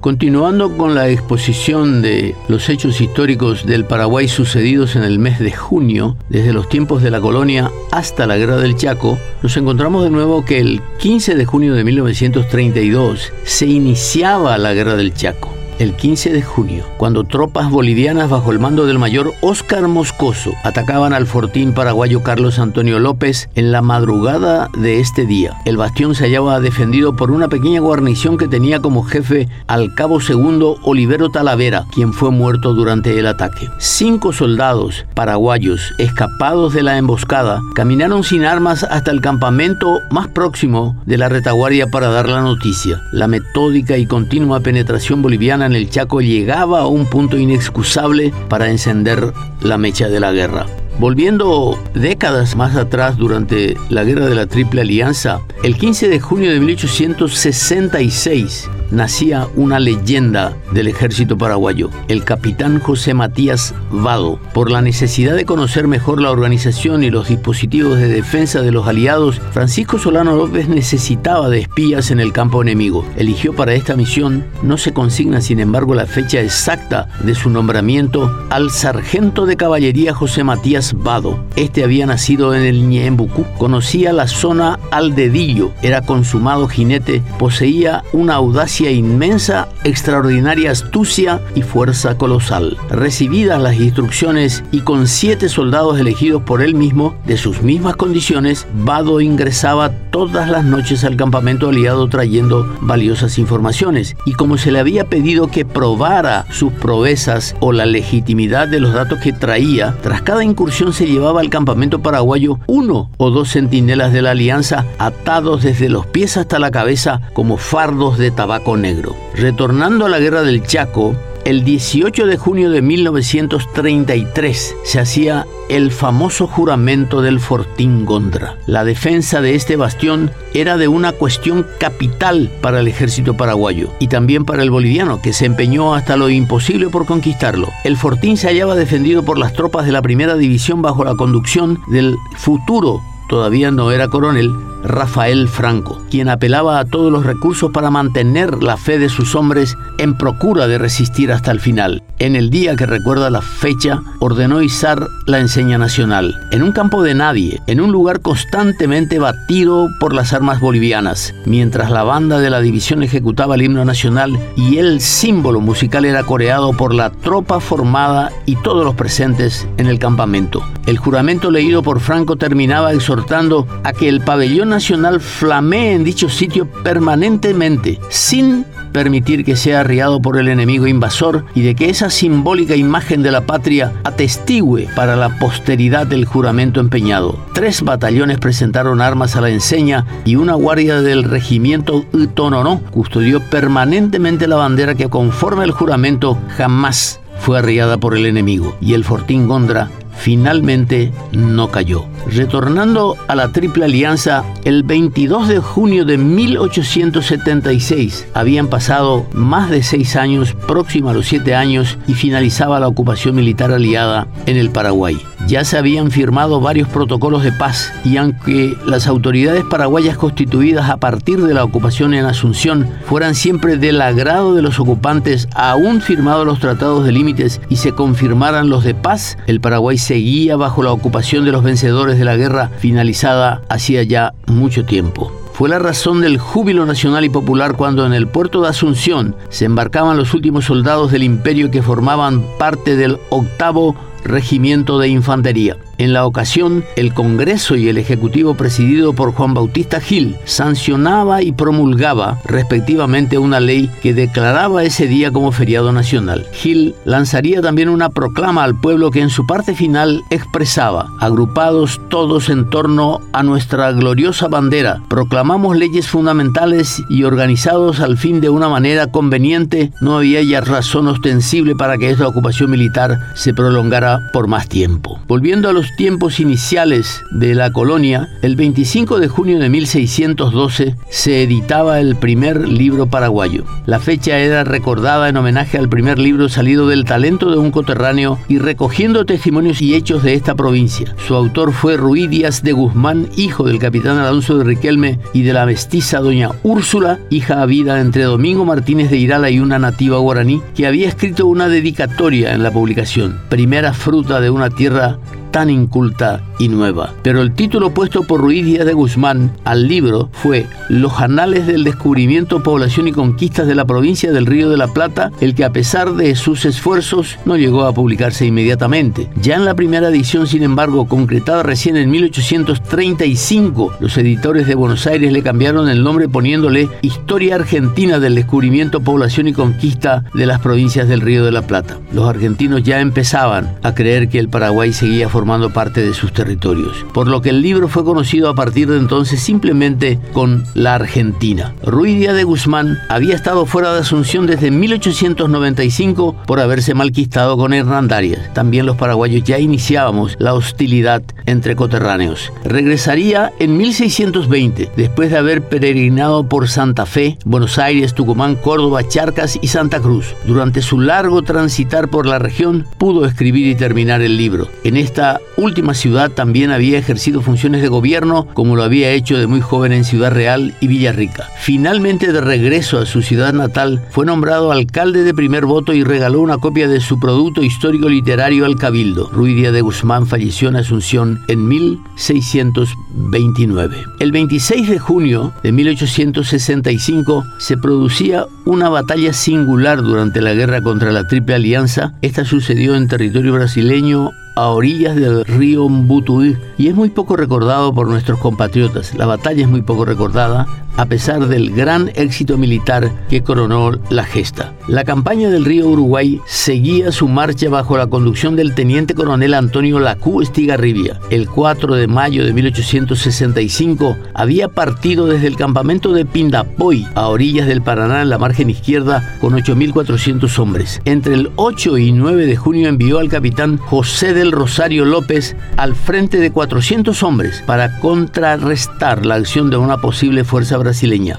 Continuando con la exposición de los hechos históricos del Paraguay sucedidos en el mes de junio, desde los tiempos de la colonia hasta la Guerra del Chaco, nos encontramos de nuevo que el 15 de junio de 1932 se iniciaba la Guerra del Chaco el 15 de junio, cuando tropas bolivianas bajo el mando del mayor Óscar Moscoso atacaban al fortín paraguayo Carlos Antonio López en la madrugada de este día. El bastión se hallaba defendido por una pequeña guarnición que tenía como jefe al cabo segundo Olivero Talavera, quien fue muerto durante el ataque. Cinco soldados paraguayos escapados de la emboscada caminaron sin armas hasta el campamento más próximo de la retaguardia para dar la noticia. La metódica y continua penetración boliviana el Chaco llegaba a un punto inexcusable para encender la mecha de la guerra. Volviendo décadas más atrás durante la Guerra de la Triple Alianza, el 15 de junio de 1866, nacía una leyenda del ejército paraguayo, el capitán José Matías Vado. Por la necesidad de conocer mejor la organización y los dispositivos de defensa de los aliados, Francisco Solano López necesitaba de espías en el campo enemigo. Eligió para esta misión, no se consigna sin embargo la fecha exacta de su nombramiento, al sargento de caballería José Matías Vado. Este había nacido en el Ñembucú, conocía la zona al dedillo, era consumado jinete, poseía una audacia inmensa, extraordinaria astucia y fuerza colosal. Recibidas las instrucciones y con siete soldados elegidos por él mismo, de sus mismas condiciones, Vado ingresaba todas las noches al campamento aliado trayendo valiosas informaciones. Y como se le había pedido que probara sus proezas o la legitimidad de los datos que traía, tras cada incursión se llevaba al campamento paraguayo uno o dos centinelas de la alianza atados desde los pies hasta la cabeza como fardos de tabaco negro. Retornando a la guerra del Chaco, el 18 de junio de 1933 se hacía el famoso juramento del Fortín Gondra. La defensa de este bastión era de una cuestión capital para el ejército paraguayo y también para el boliviano, que se empeñó hasta lo imposible por conquistarlo. El Fortín se hallaba defendido por las tropas de la primera división bajo la conducción del futuro, todavía no era coronel, Rafael Franco, quien apelaba a todos los recursos para mantener la fe de sus hombres en procura de resistir hasta el final. En el día que recuerda la fecha, ordenó izar la enseña nacional, en un campo de nadie, en un lugar constantemente batido por las armas bolivianas, mientras la banda de la división ejecutaba el himno nacional y el símbolo musical era coreado por la tropa formada y todos los presentes en el campamento. El juramento leído por Franco terminaba exhortando a que el pabellón nacional flamee en dicho sitio permanentemente, sin permitir que sea arriado por el enemigo invasor y de que esa simbólica imagen de la patria atestigue para la posteridad del juramento empeñado. Tres batallones presentaron armas a la enseña y una guardia del regimiento Utonono custodió permanentemente la bandera que conforme al juramento jamás fue arriada por el enemigo y el fortín Gondra finalmente no cayó. Retornando a la Triple Alianza, el 22 de junio de 1876 habían pasado más de seis años, próximo a los siete años, y finalizaba la ocupación militar aliada en el Paraguay. Ya se habían firmado varios protocolos de paz y aunque las autoridades paraguayas constituidas a partir de la ocupación en Asunción fueran siempre del agrado de los ocupantes, aún firmados los tratados de límites y se confirmaran los de paz, el Paraguay seguía bajo la ocupación de los vencedores de la guerra finalizada hacía ya mucho tiempo. Fue la razón del júbilo nacional y popular cuando en el puerto de Asunción se embarcaban los últimos soldados del imperio que formaban parte del octavo regimiento de infantería. En la ocasión, el Congreso y el Ejecutivo presidido por Juan Bautista Gil sancionaba y promulgaba respectivamente una ley que declaraba ese día como feriado nacional. Gil lanzaría también una proclama al pueblo que en su parte final expresaba, agrupados todos en torno a nuestra gloriosa bandera, proclamamos leyes fundamentales y organizados al fin de una manera conveniente, no había ya razón ostensible para que esta ocupación militar se prolongara por más tiempo. Volviendo a los tiempos iniciales de la colonia, el 25 de junio de 1612 se editaba el primer libro paraguayo. La fecha era recordada en homenaje al primer libro salido del talento de un coterráneo y recogiendo testimonios y hechos de esta provincia. Su autor fue Ruiz Díaz de Guzmán, hijo del capitán Alonso de Riquelme y de la mestiza doña Úrsula, hija habida entre Domingo Martínez de Irala y una nativa guaraní, que había escrito una dedicatoria en la publicación, primera fruta de una tierra tan inculta y nueva. Pero el título puesto por Ruiz Díaz de Guzmán al libro fue Los anales del descubrimiento, población y conquistas de la provincia del Río de la Plata, el que a pesar de sus esfuerzos no llegó a publicarse inmediatamente. Ya en la primera edición, sin embargo, concretada recién en 1835, los editores de Buenos Aires le cambiaron el nombre poniéndole Historia Argentina del descubrimiento, población y conquista de las provincias del Río de la Plata. Los argentinos ya empezaban a creer que el Paraguay seguía formando formando parte de sus territorios, por lo que el libro fue conocido a partir de entonces simplemente con la Argentina. Ruiz Díaz de Guzmán había estado fuera de Asunción desde 1895 por haberse malquistado con Hernandarias. También los paraguayos ya iniciábamos la hostilidad entre coterráneos. Regresaría en 1620, después de haber peregrinado por Santa Fe, Buenos Aires, Tucumán, Córdoba, Charcas y Santa Cruz. Durante su largo transitar por la región, pudo escribir y terminar el libro. En esta última ciudad también había ejercido funciones de gobierno como lo había hecho de muy joven en Ciudad Real y Villarrica. Finalmente de regreso a su ciudad natal fue nombrado alcalde de primer voto y regaló una copia de su producto histórico literario al Cabildo. Ruiz Díaz de Guzmán falleció en Asunción en 1629. El 26 de junio de 1865 se producía una batalla singular durante la guerra contra la Triple Alianza. Esta sucedió en territorio brasileño a orillas del río Mbutuí y es muy poco recordado por nuestros compatriotas. La batalla es muy poco recordada a pesar del gran éxito militar que coronó la gesta. La campaña del río Uruguay seguía su marcha bajo la conducción del teniente coronel Antonio Lacú Estigarribia. El 4 de mayo de 1865 había partido desde el campamento de Pindapoy a orillas del Paraná en la margen izquierda con 8.400 hombres. Entre el 8 y 9 de junio envió al capitán José del Rosario López al frente de 400 hombres para contrarrestar la acción de una posible fuerza brasileña.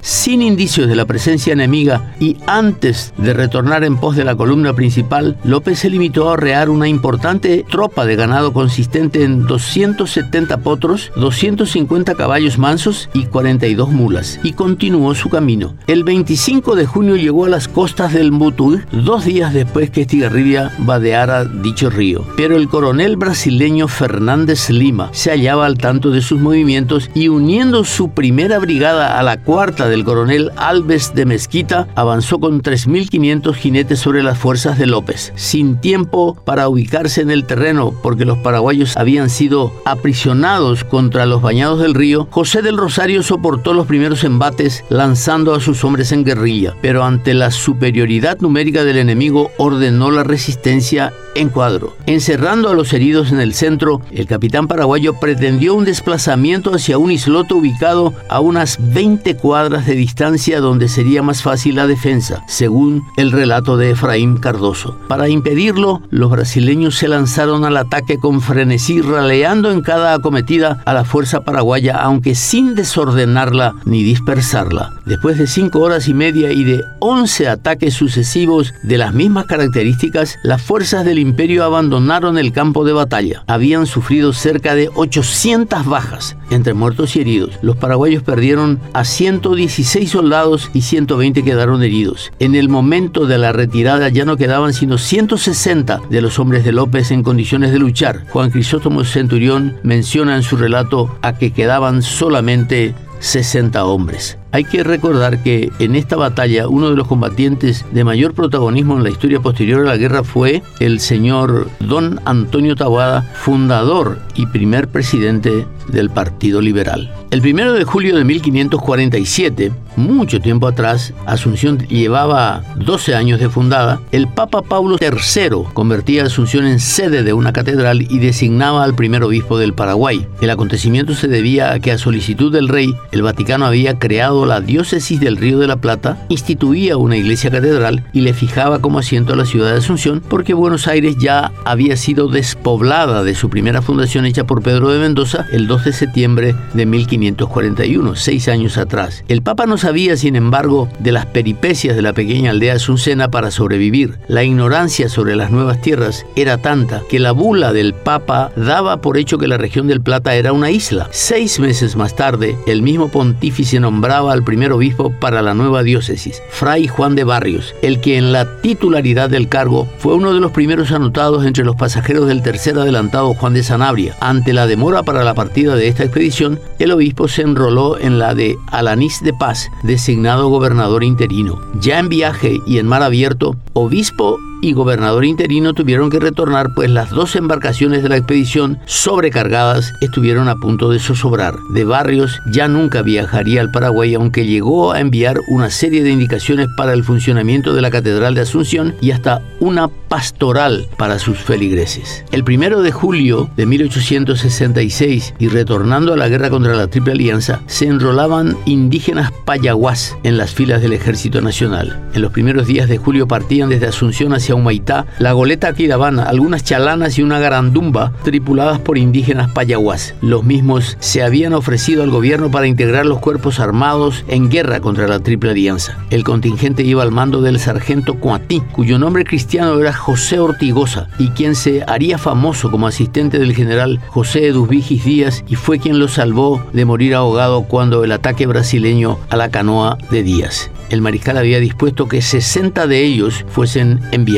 Sin indicios de la presencia enemiga y antes de retornar en pos de la columna principal, López se limitó a arrear una importante tropa de ganado consistente en 270 potros, 250 caballos mansos y 42 mulas, y continuó su camino. El 25 de junio llegó a las costas del Mutuy, dos días después que Estigarribia vadeara dicho río. Pero el coronel brasileño Fernández Lima se hallaba al tanto de sus movimientos y uniendo su primera brigada a la cuarta del coronel Alves de Mezquita avanzó con 3.500 jinetes sobre las fuerzas de López, sin tiempo para ubicarse en el terreno porque los paraguayos habían sido aprisionados contra los bañados del río, José del Rosario soportó los primeros embates lanzando a sus hombres en guerrilla, pero ante la superioridad numérica del enemigo ordenó la resistencia en cuadro. Encerrando a los heridos en el centro, el capitán paraguayo pretendió un desplazamiento hacia un islote ubicado a unas 20 cuadras de distancia donde sería más fácil la defensa, según el relato de Efraín Cardoso. Para impedirlo, los brasileños se lanzaron al ataque con frenesí, raleando en cada acometida a la fuerza paraguaya, aunque sin desordenarla ni dispersarla. Después de cinco horas y media y de 11 ataques sucesivos de las mismas características, las fuerzas del imperio abandonaron el campo de batalla. Habían sufrido cerca de 800 bajas, entre muertos y heridos. Los paraguayos perdieron a 116 soldados y 120 quedaron heridos. En el momento de la retirada ya no quedaban sino 160 de los hombres de López en condiciones de luchar. Juan Crisóstomo Centurión menciona en su relato a que quedaban solamente 60 hombres. Hay que recordar que en esta batalla uno de los combatientes de mayor protagonismo en la historia posterior a la guerra fue el señor don Antonio Taboada, fundador y primer presidente del Partido Liberal. El primero de julio de 1547, mucho tiempo atrás, Asunción llevaba 12 años de fundada, el Papa Pablo III convertía Asunción en sede de una catedral y designaba al primer obispo del Paraguay. El acontecimiento se debía a que a solicitud del rey, el Vaticano había creado la diócesis del Río de la Plata instituía una iglesia catedral y le fijaba como asiento a la ciudad de Asunción porque Buenos Aires ya había sido despoblada de su primera fundación hecha por Pedro de Mendoza el 2 de septiembre de 1541, seis años atrás. El Papa no sabía, sin embargo, de las peripecias de la pequeña aldea asuncena para sobrevivir. La ignorancia sobre las nuevas tierras era tanta que la bula del Papa daba por hecho que la región del Plata era una isla. Seis meses más tarde, el mismo pontífice nombraba al primer obispo para la nueva diócesis, Fray Juan de Barrios, el que en la titularidad del cargo fue uno de los primeros anotados entre los pasajeros del tercer adelantado Juan de Sanabria. Ante la demora para la partida de esta expedición, el obispo se enroló en la de Alanís de Paz, designado gobernador interino. Ya en viaje y en mar abierto, obispo y gobernador interino tuvieron que retornar pues las dos embarcaciones de la expedición sobrecargadas estuvieron a punto de zozobrar. De Barrios ya nunca viajaría al Paraguay aunque llegó a enviar una serie de indicaciones para el funcionamiento de la Catedral de Asunción y hasta una pastoral para sus feligreses. El primero de julio de 1866 y retornando a la guerra contra la Triple Alianza se enrolaban indígenas payaguás en las filas del Ejército Nacional. En los primeros días de julio partían desde Asunción hacia Humaitá, la goleta Quidabana, algunas chalanas y una garandumba tripuladas por indígenas payaguás. Los mismos se habían ofrecido al gobierno para integrar los cuerpos armados en guerra contra la Triple Alianza. El contingente iba al mando del sargento Coatí, cuyo nombre cristiano era José Ortigosa y quien se haría famoso como asistente del general José Eduvigis Díaz y fue quien lo salvó de morir ahogado cuando el ataque brasileño a la canoa de Díaz el mariscal había dispuesto que 60 de ellos fuesen enviados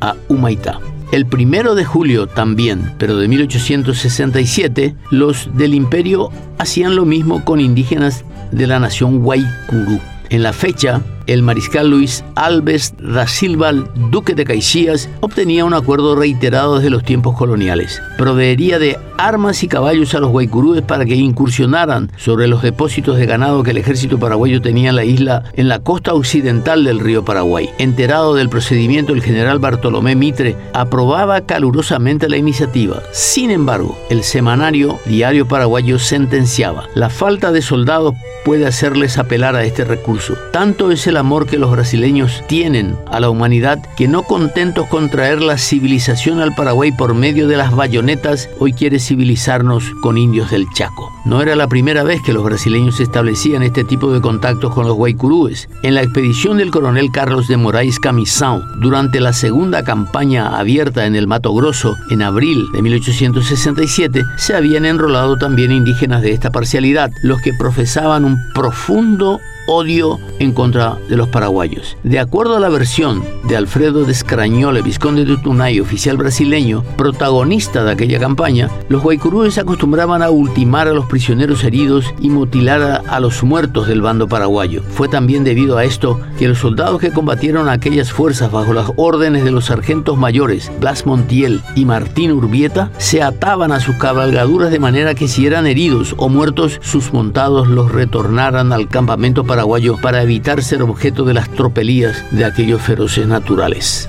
a Humaitá. El primero de julio también, pero de 1867, los del imperio hacían lo mismo con indígenas de la nación Guaycurú. En la fecha, el mariscal Luis Alves da Silva, duque de Caixías, obtenía un acuerdo reiterado desde los tiempos coloniales. Proveería de armas y caballos a los guaycurúes para que incursionaran sobre los depósitos de ganado que el ejército paraguayo tenía en la isla en la costa occidental del río Paraguay. Enterado del procedimiento, el general Bartolomé Mitre aprobaba calurosamente la iniciativa. Sin embargo, el semanario Diario Paraguayo sentenciaba, la falta de soldados puede hacerles apelar a este recurso. Tanto es el amor que los brasileños tienen a la humanidad que no contentos con traer la civilización al Paraguay por medio de las bayonetas, hoy quiere civilizarnos con indios del Chaco. No era la primera vez que los brasileños establecían este tipo de contactos con los guaycurúes. En la expedición del coronel Carlos de Moraes Camisão, durante la segunda campaña abierta en el Mato Grosso en abril de 1867, se habían enrolado también indígenas de esta parcialidad, los que profesaban un profundo odio en contra de los paraguayos. De acuerdo a la versión de Alfredo Descrañole, vizconde de Tunay, oficial brasileño, protagonista de aquella campaña, los guaycurúes acostumbraban a ultimar a los prisioneros heridos y mutilar a, los muertos del bando paraguayo. Fue también debido a esto que los soldados que combatieron a aquellas fuerzas bajo las órdenes de los sargentos mayores Blas Montiel y Martín Urbieta se ataban a sus cabalgaduras de manera que si eran heridos o muertos, sus montados los retornaran al campamento paraguayo para evitar ser objeto de las tropelías de aquellos feroces naturales.